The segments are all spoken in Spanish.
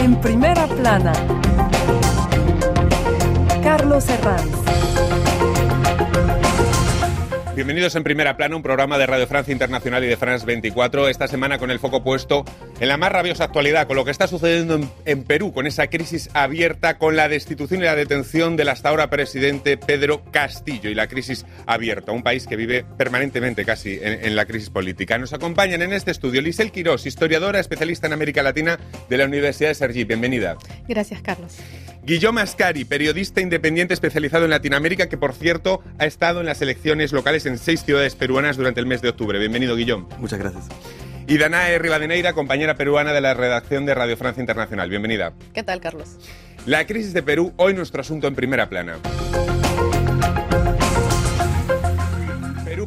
En primera plana, Carlos Herranz. Bienvenidos en Primera Plana, un programa de Radio Francia Internacional y de France 24. Esta semana con el foco puesto en la más rabiosa actualidad, con lo que está sucediendo en, en, Perú, con esa crisis abierta, con la destitución y la detención del hasta ahora presidente Pedro Castillo y la crisis abierta, un país que vive permanentemente casi en, en la crisis política. Nos acompañan en este estudio Lisel Quirós, historiadora, especialista en América Latina de la Universidad de Sergi. Bienvenida. Gracias, Carlos. Guillermo Ascari, periodista independiente especializado en Latinoamérica, que por cierto ha estado en las elecciones locales en seis ciudades peruanas durante el mes de octubre. Bienvenido, Guillón. Muchas gracias. Y Danae Rivadeneira, compañera peruana de la redacción de Radio Francia Internacional. Bienvenida. ¿Qué tal, Carlos? La crisis de Perú, hoy nuestro asunto en primera plana.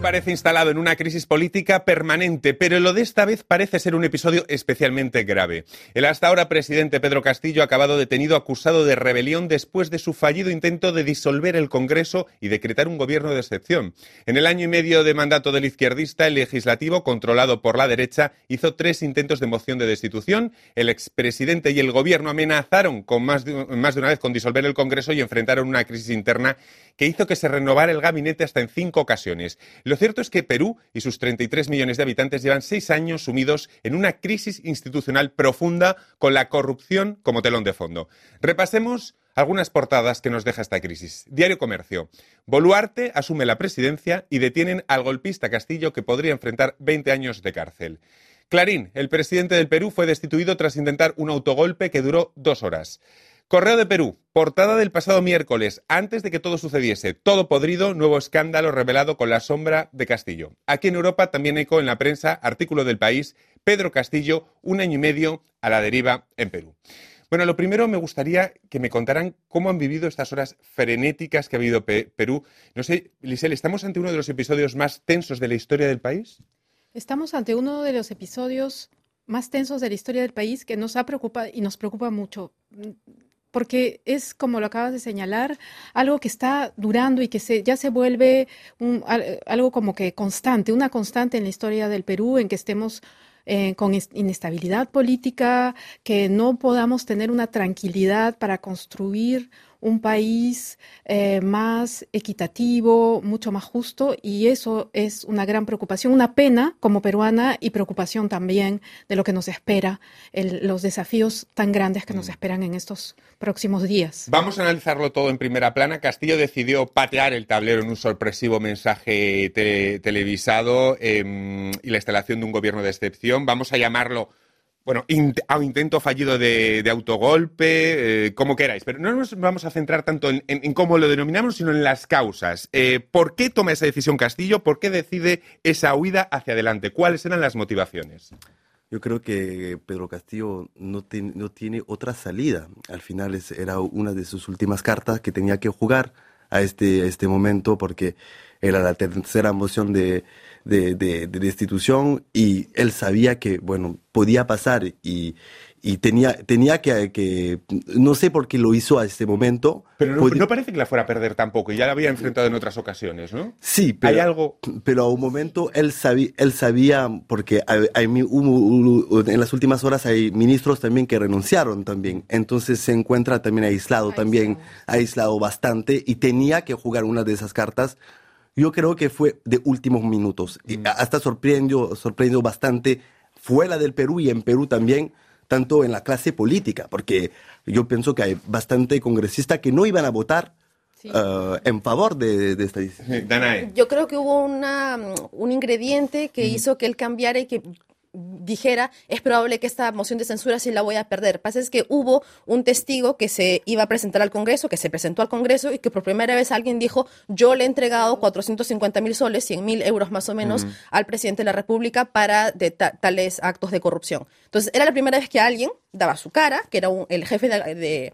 Parece instalado en una crisis política permanente, pero lo de esta vez parece ser un episodio especialmente grave. El hasta ahora presidente Pedro Castillo ha acabado detenido acusado de rebelión después de su fallido intento de disolver el Congreso y decretar un gobierno de excepción. En el año y medio de mandato del izquierdista, el legislativo, controlado por la derecha, hizo tres intentos de moción de destitución. El expresidente y el gobierno amenazaron con más de, más de una vez con disolver el Congreso y enfrentaron una crisis interna que hizo que se renovara el gabinete hasta en cinco ocasiones. Lo cierto es que Perú y sus 33 millones de habitantes llevan seis años sumidos en una crisis institucional profunda con la corrupción como telón de fondo. Repasemos algunas portadas que nos deja esta crisis. Diario Comercio. Boluarte asume la presidencia y detienen al golpista Castillo que podría enfrentar 20 años de cárcel. Clarín, el presidente del Perú fue destituido tras intentar un autogolpe que duró dos horas. Correo de Perú, portada del pasado miércoles, antes de que todo sucediese. Todo podrido, nuevo escándalo revelado con la sombra de Castillo. Aquí en Europa también eco en la prensa, artículo del país, Pedro Castillo, un año y medio a la deriva en Perú. Bueno, lo primero me gustaría que me contaran cómo han vivido estas horas frenéticas que ha Pe Perú. No sé, Lisel, ¿estamos ante uno de los episodios más tensos de la historia del país? Estamos ante uno de los episodios más tensos de la historia del país que nos ha preocupado y nos preocupa mucho porque es, como lo acabas de señalar, algo que está durando y que se, ya se vuelve un, algo como que constante, una constante en la historia del Perú, en que estemos eh, con inestabilidad política, que no podamos tener una tranquilidad para construir un país eh, más equitativo, mucho más justo, y eso es una gran preocupación, una pena como peruana y preocupación también de lo que nos espera, el, los desafíos tan grandes que nos esperan en estos próximos días. Vamos a analizarlo todo en primera plana. Castillo decidió patear el tablero en un sorpresivo mensaje te televisado eh, y la instalación de un gobierno de excepción. Vamos a llamarlo bueno, a un intento fallido de, autogolpe, eh, como queráis, pero no nos vamos a centrar tanto en, cómo lo denominamos, sino en las causas. Eh, ¿Por qué toma esa decisión Castillo? ¿Por qué decide esa huida hacia adelante? ¿Cuáles eran las motivaciones? Yo creo que Pedro Castillo no, no tiene otra salida. Al final es, era una de sus últimas cartas que tenía que jugar a este, a este momento porque era la tercera moción de, de, de, de, destitución y él sabía que, bueno, podía pasar y, y tenía, tenía que, que, no sé por qué lo hizo a este momento. Pero no, no, parece que la fuera a perder tampoco, ya la había enfrentado en otras ocasiones, ¿no? Sí, pero, hay algo... pero a un momento él sabía, él sabía porque hay, en las últimas horas hay ministros también que renunciaron también, entonces se encuentra también aislado, aislado. también aislado bastante y tenía que jugar una de esas cartas yo creo que fue de últimos minutos. Y hasta sorprendió, sorprendió bastante fuera del Perú y en Perú también, tanto en la clase política, porque yo pienso que hay bastante congresistas que no iban a votar Sí. Uh, en favor de, de esta decisión. Yo creo que hubo una, un ingrediente que mm. hizo que él cambiara y que dijera, es probable que esta moción de censura sí la voy a perder. Pasa es que hubo un testigo que se iba a presentar al Congreso, que se presentó al Congreso y que por primera vez alguien dijo, yo le he entregado 450 mil soles, 100 mil euros más o menos, uh -huh. al presidente de la República para de ta tales actos de corrupción. Entonces, era la primera vez que alguien daba su cara, que era un, el jefe de, de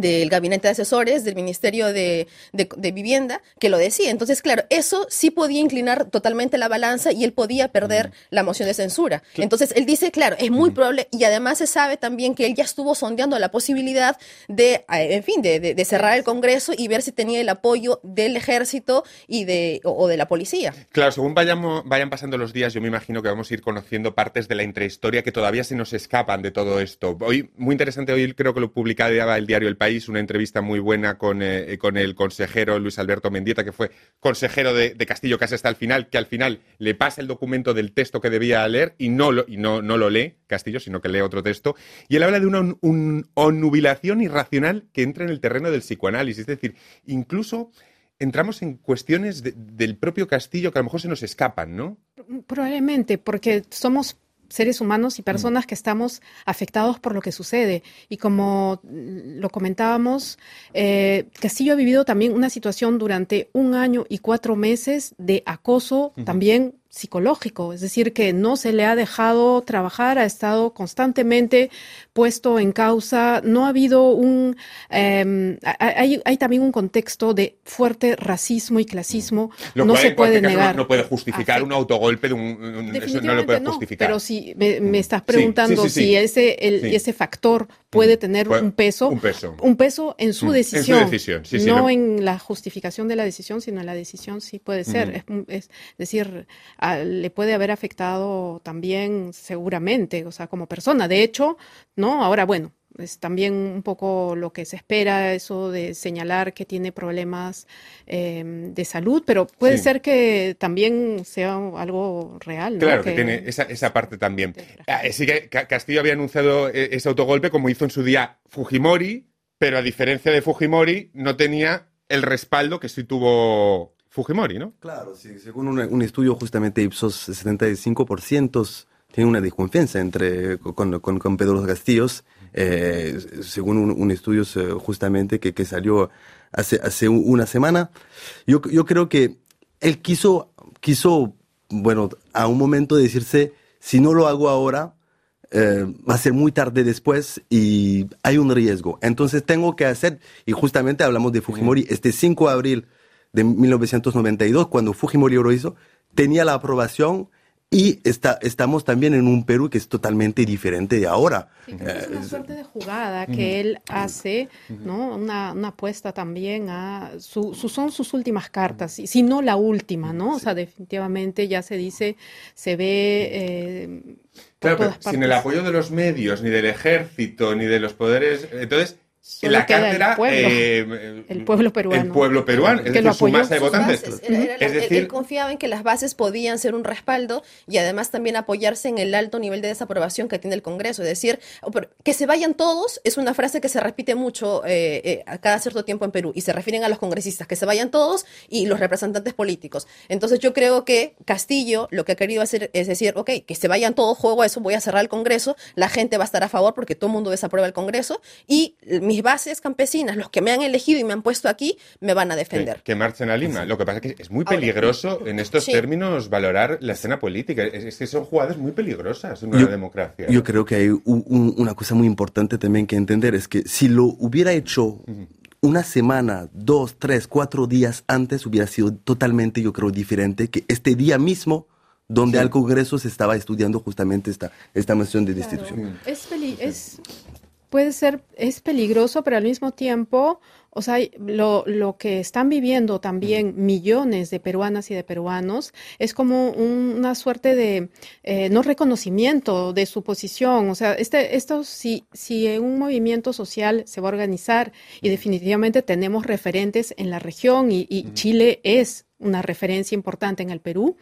del gabinete de asesores del Ministerio de, de, de, Vivienda que lo decía. Entonces, claro, eso sí podía inclinar totalmente la balanza y él podía perder la moción de censura. Entonces, él dice, claro, es muy probable y además se sabe también que él ya estuvo sondeando la posibilidad de, en fin, de, de cerrar el Congreso y ver si tenía el apoyo del ejército y de, o, o de la policía. Claro, según vayamos, vayan pasando los días, yo me imagino que vamos a ir conociendo partes de la intrahistoria que todavía se nos escapan de todo esto. Hoy, muy interesante, hoy creo que lo publicaba el diario El País, una entrevista muy buena con, eh, con el consejero Luis Alberto Mendieta, que fue consejero de, de, Castillo casi hasta el final, que al final le pasa el documento del texto que debía leer y no lo, y no, no lo lee Castillo, sino que lee otro texto. Y él habla de una un, un, onnubilación irracional que entra en el terreno del psicoanálisis. Es decir, incluso entramos en cuestiones de, del propio Castillo que a lo mejor se nos escapan, ¿no? Probablemente, porque somos seres humanos y personas que estamos afectados por lo que sucede. Y como lo comentábamos, eh, Castillo ha vivido también una situación durante un año y cuatro meses de acoso uh -huh. también psicológico, es decir, que no se le ha dejado trabajar, ha estado constantemente puesto en causa, no ha habido un, eh, hay, hay, también un contexto de fuerte racismo y clasismo, lo no cual, se puede negar. No, puede justificar un autogolpe de un, un eso no lo puede justificar. pero si me, me estás preguntando sí, sí, sí, si ese, el, ese factor puede tener Puede- un peso, un peso. un peso en su Mm, en su decisión, decisión, no en la justificación de la decisión, sino en la decisión sí puede ser. Es, es decir, a- le puede haber afectado también seguramente, o sea, como persona. De hecho, ¿no? Ahora, bueno, es también un poco lo que se espera, eso de señalar que tiene problemas eh, de salud, pero puede Sí. ser que también sea algo real, ¿no? Claro, que, tiene esa, esa parte también. Ah, sí que Ca- Castillo había anunciado eh, ese autogolpe como hizo en su día Fujimori, pero a diferencia de Fujimori, no tenía el respaldo que sí tuvo Fujimori, ¿no? Claro, sí, según un, un estudio justamente Ipsos, 75% tiene una desconfianza entre, con, con, con Pedro Castillos, eh, según un, un estudio eh, justamente que, que salió hace, hace una semana. Yo, yo creo que él quiso, quiso, bueno, a un momento decirse, si no lo hago ahora, eh, va a ser muy tarde después y hay un riesgo. Entonces tengo que hacer, y justamente hablamos de Fujimori, este 5 de abril de 1992, cuando Fujimori lo hizo, tenía la aprobación y está, estamos también en un Perú que es totalmente diferente de ahora. Sí, creo que es Eh, una suerte de jugada que él hace, ¿no? Una, una apuesta también a su, su- son sus últimas cartas, y si no la última, ¿no? O sea, definitivamente ya se dice, se ve eh, por Claro, pero todas sin el apoyo de los medios, ni del ejército, ni de los poderes. Entonces, Solo la cátedra. el pueblo, eh, el pueblo peruano. El pueblo peruano, es Que decir, lo su masa de votantes. bases. Era- era la- es él- decir, él confiaba en que las bases podían ser un respaldo y además también apoyarse en el alto nivel de desaprobación que tiene el Congreso. Es decir, oh, que se vayan todos es una frase que se repite mucho eh, eh, a cada cierto tiempo en Perú y se refieren a los congresistas, que se vayan todos y los representantes políticos. Entonces yo creo que Castillo lo que ha querido hacer es decir, ok, que se vayan todos, juego a eso, voy a cerrar el Congreso, la gente va a estar a favor porque todo el mundo desaprueba el Congreso y mis bases campesinas, los que me han elegido y me han puesto aquí, me van a defender. que, que marchen a Lima. Lo que pasa es que es muy Ahora, peligroso en estos sí. términos valorar la escena política. Es, es que son jugadas muy peligrosas en una Yo- democracia. Yo creo que hay un- un- una cosa muy importante también que entender, es que si lo hubiera hecho una semana, dos, tres, cuatro días antes, hubiera sido totalmente, yo creo, diferente que este día mismo donde al Congreso se estaba estudiando justamente esta, esta moción de destitución. Es, peli- es puede ser, es peligroso, pero al mismo tiempo, o sea, lo, lo que están viviendo también millones de peruanas y de peruanos es como un- una suerte de eh, no reconocimiento de su posición. O sea, este, esto si, si en un movimiento social se va a organizar y definitivamente tenemos referentes en la región y, y Chile es una referencia importante en el Perú.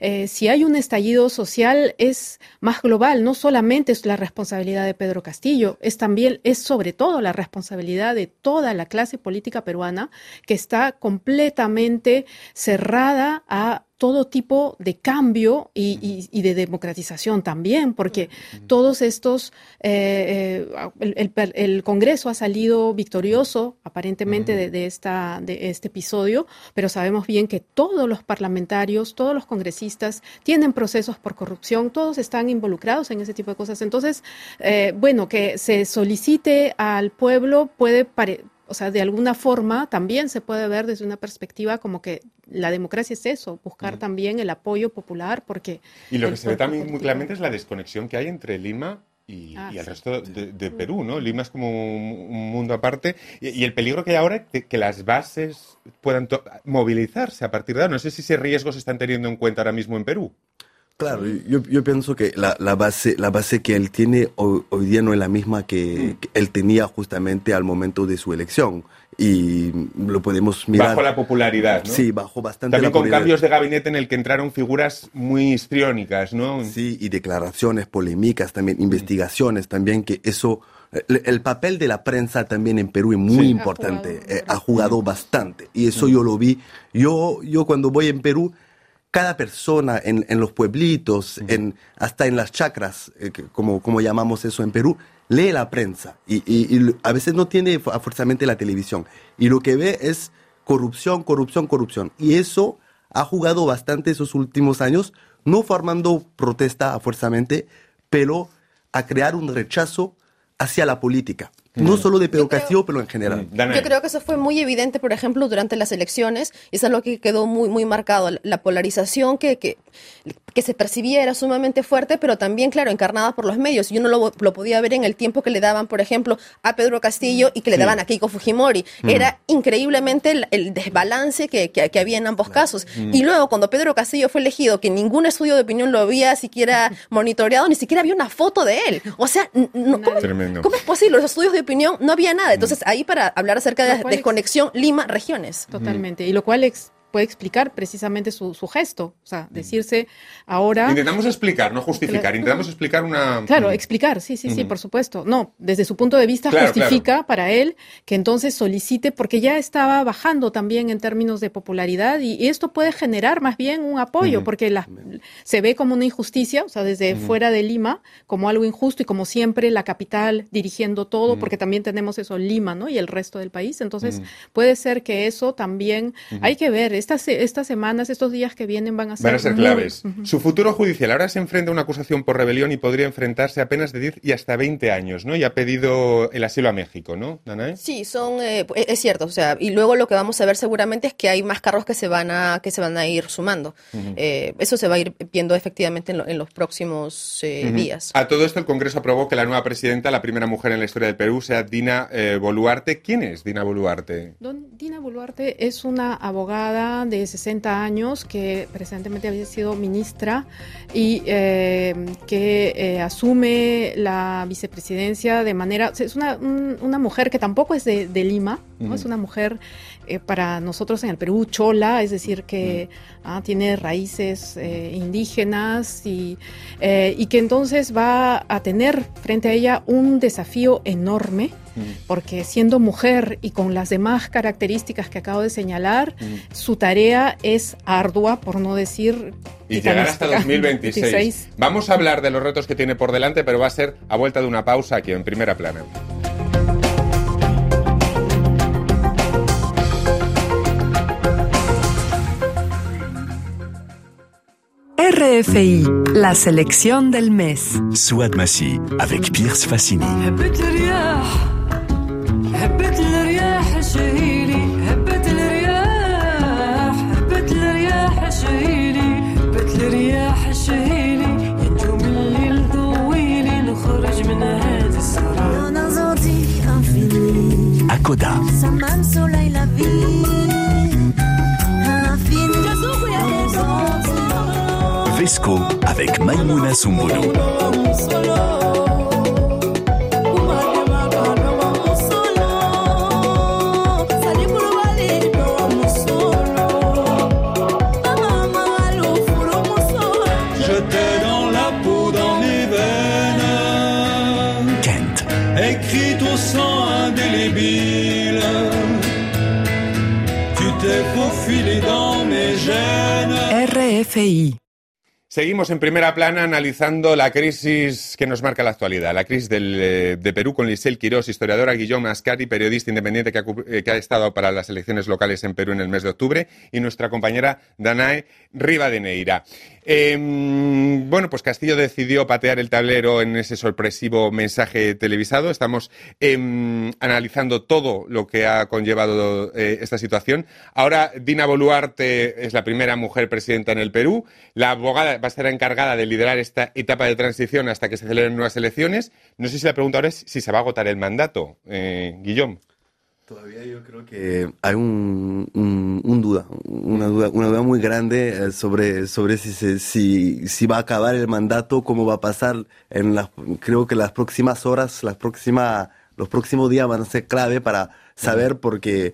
Eh, si hay un estallido social es más global, no solamente es la responsabilidad de Pedro Castillo, es también, es sobre todo la responsabilidad de toda la clase política peruana que está completamente cerrada a todo tipo de cambio y, y- y de democratización también, porque todos estos, eh, eh, el, el- el Congreso ha salido victorioso aparentemente de, de esta, de este episodio, pero sabemos bien que todos los parlamentarios, todos los congresistas tienen procesos por corrupción, todos están involucrados en ese tipo de cosas. Entonces, eh, bueno, que se solicite al pueblo puede pare- o sea, de alguna forma también se puede ver desde una perspectiva como que la democracia es eso, buscar también el apoyo popular, porque... Y lo que se ve también muy claramente es la desconexión que hay entre Lima y, Ah, y el resto de, de Perú, ¿no? Lima es como un, un mundo aparte y, y el peligro que hay ahora de que las bases puedan movilizarse a partir de ahora. No sé si ese riesgo se están teniendo en cuenta ahora mismo en Perú. Claro, yo, yo pienso que la, la base, la base que él tiene hoy, hoy día no es la misma que, que él tenía justamente al momento de su elección. Y lo podemos mirar. Bajo la popularidad, ¿no? Sí, bajó bastante También la con popularidad. cambios de gabinete en el que entraron figuras muy histriónicas, ¿no? Sí, y declaraciones polémicas también, investigaciones también, que eso, el, el papel de la prensa también en Perú es muy Sí. importante, Ha jugado, eh, ha jugado bastante, y eso yo lo vi, yo, yo cuando voy en Perú, cada persona en, en los pueblitos, en, hasta en las chacras, eh, que- como, como llamamos eso en Perú, lee la prensa, y, y- y a veces no tiene forzosamente la televisión, y lo que ve es corrupción, corrupción, corrupción, y eso ha jugado bastante esos últimos años, no formando protesta forzosamente, pero a crear un rechazo hacia la política. No solo de Pedro Yo creo- Castillo, pero en general. Danae. Yo creo que eso fue muy evidente, por ejemplo, durante las elecciones, y eso es lo que quedó muy, muy marcado, la polarización que, que, que se percibía era sumamente fuerte, pero también, claro, encarnada por los medios. Yo no lo, lo podía ver en el tiempo que le daban, por ejemplo, a Pedro Castillo y que le Sí. daban a Keiko Fujimori. Era increíblemente el, el desbalance que, que- que había en ambos casos. Y luego, cuando Pedro Castillo fue elegido, que ningún estudio de opinión lo había siquiera monitoreado, ni siquiera había una foto de él. O sea, no- ¿cómo. ¿cómo es posible? Los estudios de opinión no había nada. Entonces, ahí para hablar acerca de desconexión Lima-regiones. Totalmente. Y lo cual ex- puede explicar precisamente su, su gesto. O sea, decirse ahora. Intentamos explicar, no justificar. Claro. Intentamos explicar una... Claro, explicar, sí, sí, sí, por supuesto. No, desde su punto de vista Claro, justifica para él que entonces solicite, porque ya estaba bajando también en términos de popularidad y, y esto puede generar más bien un apoyo, porque la- se ve como una injusticia, o sea, desde fuera de Lima, como algo injusto y como siempre la capital dirigiendo todo, porque también tenemos eso, Lima, ¿no? Y el resto del país. Entonces, puede ser que eso también, hay que ver, estas, estas semanas, estos días que vienen van a ser... Van a ser muy- claves. Su futuro judicial ahora se enfrenta a una acusación por rebelión y podría enfrentarse a penas de 10 y hasta 20 años, ¿no? Y ha pedido el asilo a México, ¿no, Danae? Sí, son, eh, es es cierto, o sea, y luego lo que vamos a ver seguramente es que hay más carros que se van a, que se van a ir sumando. Eh, eso se va a ir viendo efectivamente en, lo- en los próximos eh, días. A todo esto, el Congreso aprobó que la nueva presidenta, la primera mujer en la historia del Perú, sea Dina eh, Boluarte. ¿Quién es Dina Boluarte? Don Dina Boluarte es una abogada de 60 años que recientemente había sido ministra y eh, que eh, asume la vicepresidencia de manera... Es una, un- una mujer que tampoco es de, de Lima, ¿no? es una mujer eh, para nosotros en el Perú chola, es decir, que ah, tiene raíces eh, indígenas y, eh, y que entonces va a tener frente a ella un desafío enorme porque siendo mujer y con las demás características que acabo de señalar, su tarea es ardua, por no decir... Y llegar hasta titanística. 2026. 26. Vamos a hablar de los retos que tiene por delante, pero va a ser a vuelta de una pausa aquí en primera plana. RFI, la selección del mes. Souad Massi avec Pierce Fassini. هبت Fresco avec Maimouna Kent Écrit ton sang indélébile, tu t'es faufilé dans mes gènes. RFI. Seguimos en primera plana analizando la crisis que nos marca la actualidad, la crisis del, eh, de Perú con Lisel Quirós, historiadora, Guillaume Ascari, periodista independiente que ha, eh, que ha estado para las elecciones locales en Perú en el mes de octubre, y nuestra compañera Danae Rivadeneira. Eh, bueno, pues Castillo decidió patear el tablero en ese sorpresivo mensaje televisado. Estamos em, analizando todo lo que ha conllevado eh, esta situación. Ahora, Dina Boluarte es la primera mujer presidenta en el Perú. La abogada va a estar encargada de liderar esta etapa de transición hasta que se celebren nuevas elecciones. No sé si la pregunta ahora es si se va a agotar el mandato, eh, Guillaume. Todavía yo creo que hay un, un- un duda, una duda, una duda muy grande eh, sobre, sobre si, si, si va a acabar el mandato, cómo va a pasar en las, creo que las próximas horas, las próximas, los próximos días van a ser clave para saber porque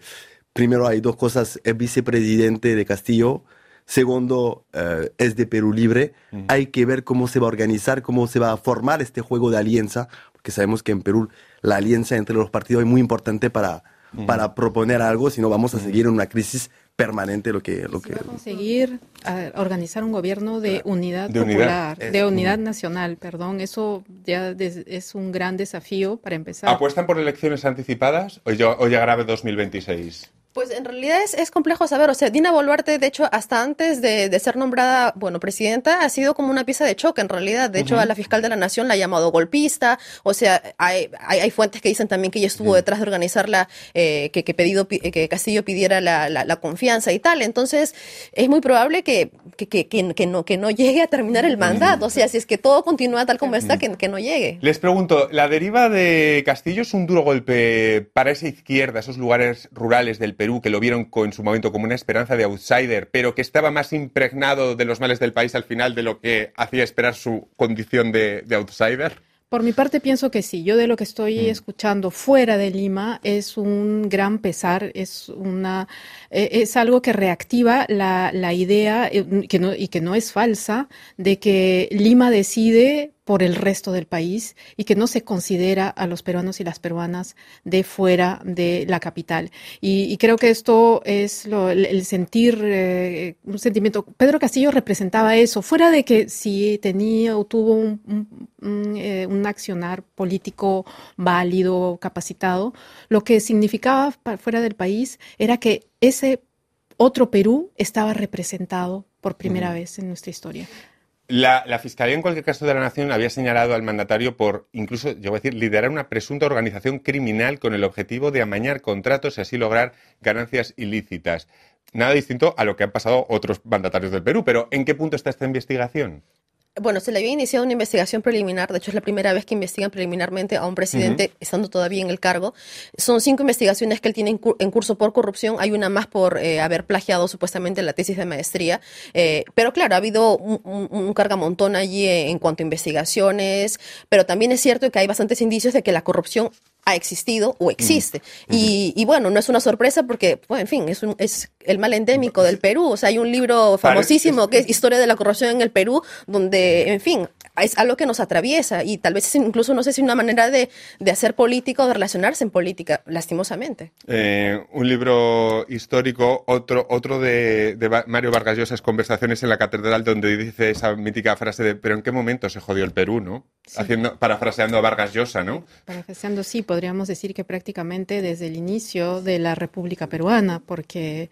primero hay dos cosas, es vicepresidente de Castillo, segundo eh, es de Perú Libre, hay que ver cómo se va a organizar, cómo se va a formar este juego de alianza, porque sabemos que en Perú la alianza entre los partidos es muy importante para, para proponer algo, si no vamos a seguir en una crisis permanente lo que... Lo que conseguir organizar un gobierno de unidad De unidad. popular, de unidad nacional, perdón, eso ya des- es un gran desafío para empezar. ¿Apuestan por elecciones anticipadas o, yo- o llegará 2026? Pues en realidad es, es complejo saber, o sea, Dina Boluarte, de hecho, hasta antes de, de ser nombrada, bueno, presidenta, ha sido como una pieza de choque, en realidad. De hecho, a la fiscal de la Nación la ha llamado golpista, o sea, hay, hay, hay fuentes que dicen también que ella estuvo detrás de organizar la, eh, que, que, pedido, que Castillo pidiera la, la, la confianza y tal. Entonces, es muy probable que, que, que, que, que no, que no llegue a terminar el mandato, o sea, si es que todo continúa tal como está, que, que no llegue. Les pregunto, ¿la deriva de Castillo es un duro golpe para esa izquierda, esos lugares rurales del Perú que lo vieron en su momento como una esperanza de outsider, pero que estaba más impregnado de los males del país al final de lo que hacía esperar su condición de, de outsider? Por mi parte pienso que sí. Yo de lo que estoy escuchando fuera de Lima es un gran pesar, es una eh, es algo que reactiva la, la idea eh, que no, y que no es falsa de que Lima decide por el resto del país y que no se considera a los peruanos y las peruanas de fuera de la capital. Y, y creo que esto es lo- el, el sentir, eh, un sentimiento. Pedro Castillo representaba eso, fuera de que si tenía o tuvo un, un- un, eh, un accionar político válido, capacitado, lo que significaba fuera del país era que ese otro Perú estaba representado por primera vez en nuestra historia. La, Fiscalía, en cualquier caso de la Nación, había señalado al mandatario por, incluso, yo voy a decir, liderar una presunta organización criminal con el objetivo de amañar contratos y así lograr ganancias ilícitas. Nada distinto a lo que han pasado otros mandatarios del Perú, pero ¿en qué punto está esta investigación? Bueno, se le había iniciado una investigación preliminar, de hecho es la primera vez que investigan preliminarmente a un presidente estando todavía en el cargo. Son cinco investigaciones que él tiene en, cu- en curso por corrupción, hay una más por eh, haber plagiado supuestamente la tesis de maestría, Eh, pero claro, ha habido un, un, un cargamontón allí en, en cuanto a investigaciones, pero también es cierto que hay bastantes indicios de que la corrupción ha existido o existe. y, y bueno, no es una sorpresa porque, pues, en fin, es, un, es el mal endémico del Perú. O sea, hay un libro famosísimo que es Historia de la corrupción en el Perú, donde, en fin, es algo que nos atraviesa y tal vez es incluso, no sé si una manera de, de hacer política o de relacionarse en política, lastimosamente. Eh, un libro histórico, otro, otro de, de Mario Vargas Llosa, es Conversaciones en la Catedral, donde dice esa mítica frase de ¿pero en qué momento se jodió el Perú, no? Haciendo, parafraseando a Vargas Llosa, ¿no? Parafraseando, sí, podríamos decir que prácticamente desde el inicio de la República Peruana, porque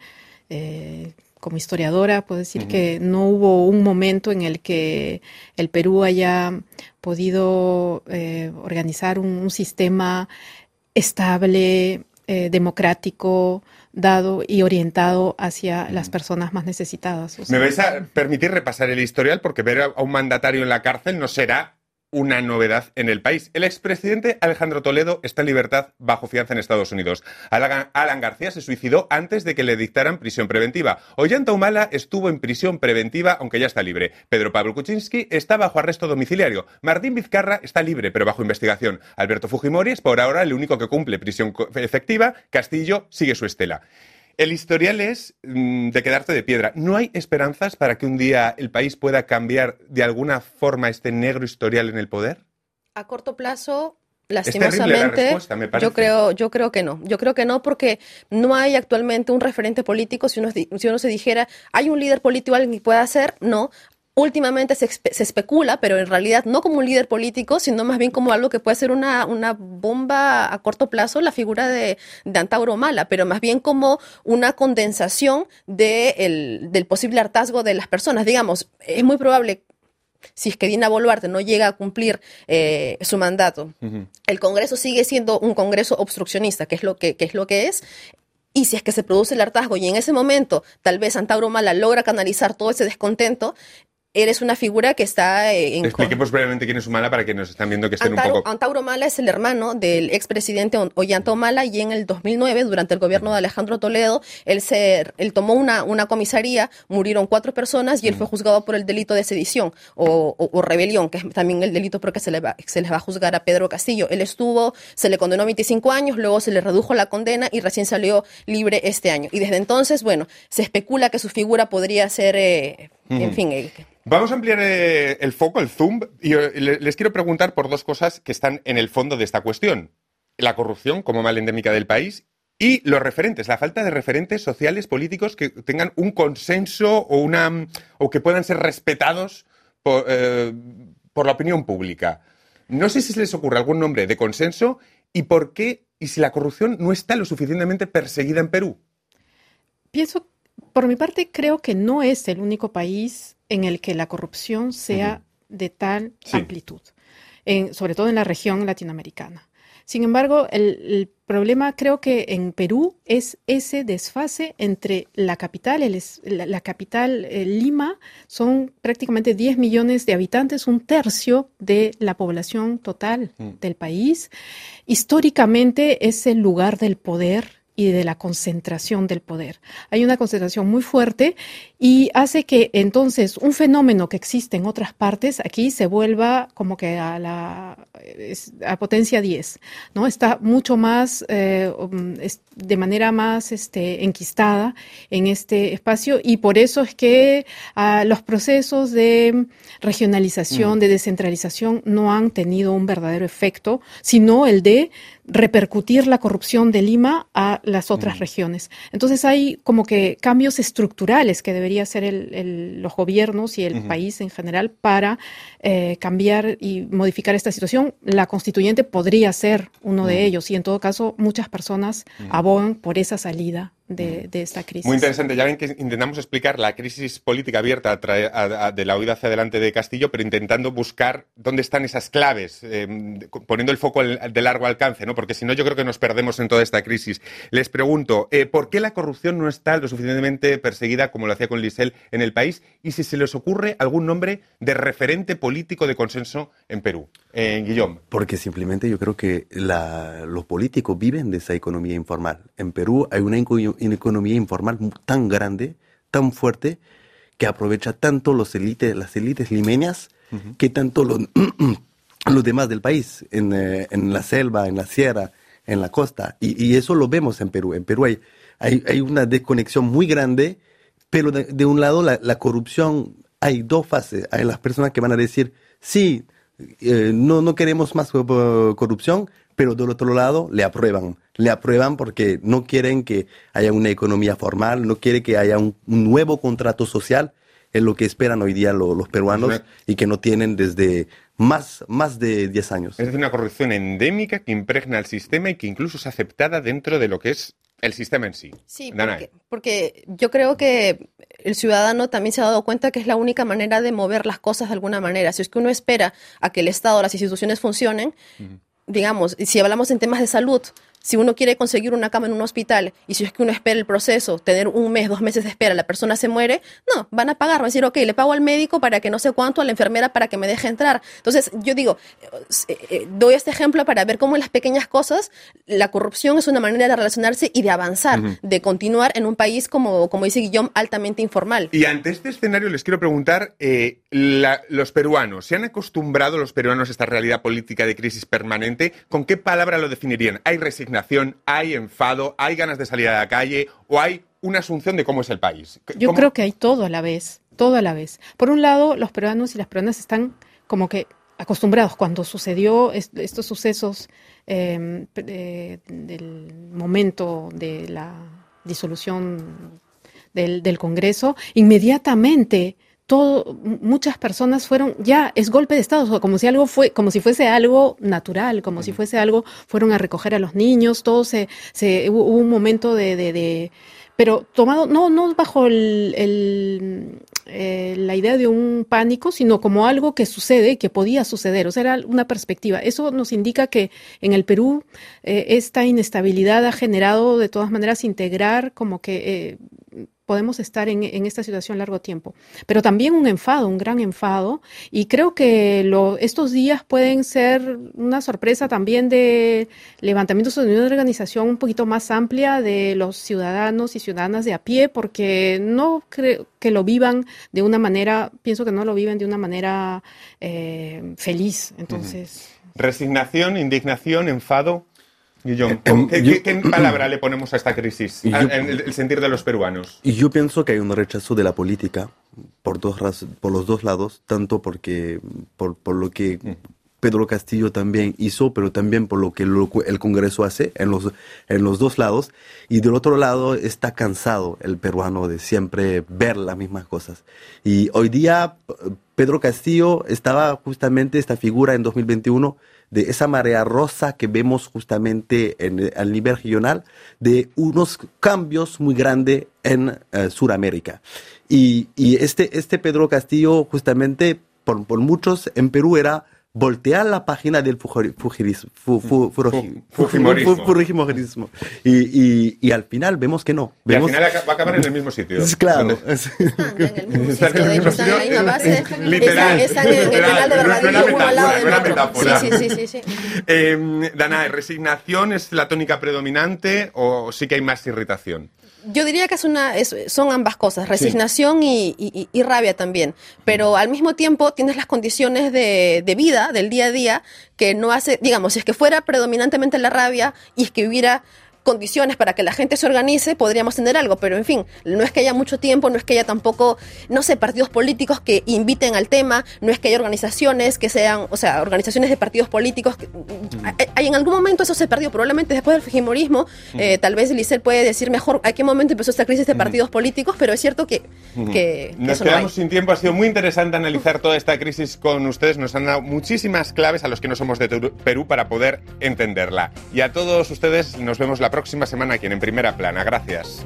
eh, como historiadora puedo decir que no hubo un momento en el que el Perú haya podido eh, organizar un, un sistema estable, eh, democrático, dado y orientado hacia las personas más necesitadas. O sea, ¿Me vais a permitir repasar el historial? Porque ver a un mandatario en la cárcel no será una novedad en el país. El expresidente Alejandro Toledo está en libertad bajo fianza en Estados Unidos. Alan, García se suicidó antes de que le dictaran prisión preventiva. Ollanta Humala estuvo en prisión preventiva, aunque ya está libre. Pedro Pablo Kuczynski está bajo arresto domiciliario. Martín Vizcarra está libre, pero bajo investigación. Alberto Fujimori es por ahora el único que cumple prisión efectiva. Castillo sigue su estela. El historial es mm, de quedarte de piedra. ¿No hay esperanzas para que un día el país pueda cambiar de alguna forma este negro historial en el poder? A corto plazo, lastimosamente, me yo creo, yo creo que no. Yo creo que no porque no hay actualmente un referente político. Si uno, si uno se dijera, hay un líder político alguien que pueda hacer, no. Últimamente se, espe- se especula, pero en realidad no como un líder político, sino más bien como algo que puede ser una, una bomba a corto plazo, la figura de, de Antauro Mala, pero más bien como una condensación de el- del posible hartazgo de las personas. Digamos, es muy probable si es que Dina Boluarte no llega a cumplir eh, su mandato, el Congreso sigue siendo un Congreso obstruccionista, que es lo que, que es lo que es. Y si es que se produce el hartazgo y en ese momento tal vez Antauro Mala logra canalizar todo ese descontento, eres una figura que está eh, en... Expliquemos brevemente quién es Humala para que nos están viendo que estén un poco... Antauro Mala es el hermano del expresidente Ollanta Humala y en el 2009, durante el gobierno de Alejandro Toledo, él, se, él tomó una, una comisaría, murieron cuatro personas y él fue juzgado por el delito de sedición o, o- o rebelión, que es también el delito porque se le, va, se les va a juzgar a Pedro Castillo. Él estuvo, se le condenó a 25 años, luego se le redujo la condena y recién salió libre este año. Y desde entonces, bueno, se especula que su figura podría ser, eh, en fin, eh, Vamos a ampliar eh, el foco, el zoom, y eh, le- les quiero preguntar por dos cosas que están en el fondo de esta cuestión. La corrupción como mal endémica del país y los referentes, la falta de referentes sociales, políticos que tengan un consenso o, una, o que puedan ser respetados por, eh, por la opinión pública. No sé si se les ocurre algún nombre de consenso y por qué, y si la corrupción no está lo suficientemente perseguida en Perú. Pienso, por mi parte, creo que no es el único país en el que la corrupción sea de tal Sí. amplitud, en- sobre todo en la región latinoamericana. Sin embargo, el, el problema creo que en Perú es ese desfase entre la capital, el la, la capital eh, Lima, son prácticamente 10 millones de habitantes, un tercio de la población total Mm. del país. Históricamente es el lugar del poder y de la concentración del poder. Hay una concentración muy fuerte y hace que entonces un fenómeno que existe en otras partes aquí se vuelva como que a la a potencia 10, ¿no? Está mucho más eh, um, de manera más este, enquistada en este espacio y por eso es que ah, los procesos de regionalización, Mm. de descentralización no han tenido un verdadero efecto, sino el de repercutir la corrupción de Lima a las otras regiones. Entonces hay como que cambios estructurales que debería hacer el- el- los gobiernos y el país en general para eh, cambiar y modificar esta situación. La constituyente podría ser uno de ellos y en todo caso muchas personas abogan por esa salida de, de esta crisis. Muy interesante. Ya ven que intentamos explicar la crisis política abierta a trae- a- a- de la huida hacia adelante de Castillo, pero intentando buscar dónde están esas claves, eh, poniendo el foco al- de largo alcance, ¿no? Porque si no, yo creo que nos perdemos en toda esta crisis. Les pregunto, eh, ¿por qué la corrupción no está lo suficientemente perseguida como lo hacía con Lisel en el país? Y si se les ocurre algún nombre de referente político de consenso en Perú. Eh, Guillaume. Porque simplemente yo creo que la- los políticos viven de esa economía informal. En Perú hay una, una economía informal tan grande, tan fuerte, que aprovecha tanto los élites, las élites limeñas que tanto los, los demás del país, en, eh, en la selva, en la sierra, en la costa. Y, y eso lo vemos en Perú. En Perú hay, hay, hay una desconexión muy grande, pero de, de un lado la, la corrupción, hay dos fases. Hay las personas que van a decir, sí, eh, no, no queremos más co- corrupción, pero del otro lado le aprueban. Le aprueban porque no quieren que haya una economía formal, no quieren que haya un, un nuevo contrato social, es lo que esperan hoy día lo- los peruanos Una- y que no tienen desde más, más de 10 años. Es una corrupción endémica que impregna el sistema y que incluso es aceptada dentro de lo que es el sistema en sí. Sí, porque, porque yo creo que el ciudadano también se ha dado cuenta que es la única manera de mover las cosas de alguna manera. Si es que uno espera a que el Estado, las instituciones funcionen, digamos, si hablamos en temas de salud, si uno quiere conseguir una cama en un hospital y si es que uno espera el proceso, tener un mes, dos meses de espera, la persona se muere, no, van a pagar, van a decir, ok, le pago al médico para que no sé cuánto, a la enfermera para que me deje entrar. Entonces, yo digo, eh, eh, doy este ejemplo para ver cómo en las pequeñas cosas la corrupción es una manera de relacionarse y de avanzar, Ujú. de continuar en un país, como, como dice Guillaume, altamente informal. Y ante este escenario les quiero preguntar, eh, la- los peruanos, ¿se han acostumbrado los peruanos a esta realidad política de crisis permanente? ¿Con qué palabra lo definirían? ¿Hay resignación, hay enfado, hay ganas de salir a la calle o hay una asunción de cómo es el país? Yo ¿Cómo- creo que hay todo a la vez, todo a la vez. Por un lado, los peruanos y las peruanas están como que acostumbrados. Cuando sucedió est- estos sucesos eh, eh, del momento de la disolución del, del Congreso, inmediatamente todo, muchas personas fueron, ya es golpe de Estado, o sea, como si algo fue, como si fuese algo natural, como si fuese algo, fueron a recoger a los niños, todo se, se hubo un momento de, de, de- pero tomado, no, no bajo el, el, eh, la idea de un pánico, sino como algo que sucede, que podía suceder, o sea, era una perspectiva. Eso nos indica que en el Perú eh, esta inestabilidad ha generado de todas maneras integrar como que eh, podemos estar en, en esta situación largo tiempo. Pero también un enfado, un gran enfado. Y creo que lo, estos días pueden ser una sorpresa también de levantamientos de una organización un poquito más amplia de los ciudadanos y ciudadanas de a pie, porque no creo que lo vivan de una manera, pienso que no lo viven de una manera eh, feliz. Entonces. Resignación, indignación, enfado. Guillón, Em, ¿qué, yo- qué- palabra le ponemos a esta crisis? Yo- A- en el, el sentir de los peruanos. Y yo pienso que hay un rechazo de la política por, dos por los dos lados, tanto porque por, por lo que Pedro Castillo también hizo, pero también por lo que lo- el Congreso hace en los, en los dos lados. Y del otro lado está cansado el peruano de siempre ver las mismas cosas. Y hoy día eh, Pedro Castillo estaba justamente esta figura en 2021 de esa marea rosa que vemos justamente en, al nivel regional, de unos cambios muy grandes en eh, Sudamérica. Y, y este, este Pedro Castillo, justamente, por, por muchos en Perú era voltear la página del fujimorismo. fu- fujimorismo. Y, y, y al final vemos que no. Y al final va a acabar en el mismo sitio. Es claro. Literal. Eh, Danae, ¿resignación es la tónica predominante o sí que hay más irritación? Yo diría que es una, es- son ambas cosas, resignación y, y- y rabia también. Pero al mismo tiempo tienes las condiciones de, de vida, del día a día, que no hace, digamos, si es que fuera predominantemente la rabia y es que hubiera condiciones para que la gente se organice, podríamos tener algo, pero en fin, no es que haya mucho tiempo, no es que haya tampoco, no sé, partidos políticos que inviten al tema, no es que haya organizaciones que sean, o sea, organizaciones de partidos políticos. Que, hay- en algún momento eso se perdió, probablemente después del fujimorismo, eh, tal vez Lisel puede decir mejor a qué momento empezó esta crisis de partidos políticos, pero es cierto que, que, que Nos eso no hay. quedamos sin tiempo. Ha sido muy interesante analizar toda esta crisis con ustedes. Nos han dado muchísimas claves a los que no somos de Perú para poder entenderla. Y a todos ustedes nos vemos la próxima semana aquí en Primera Plana. Gracias.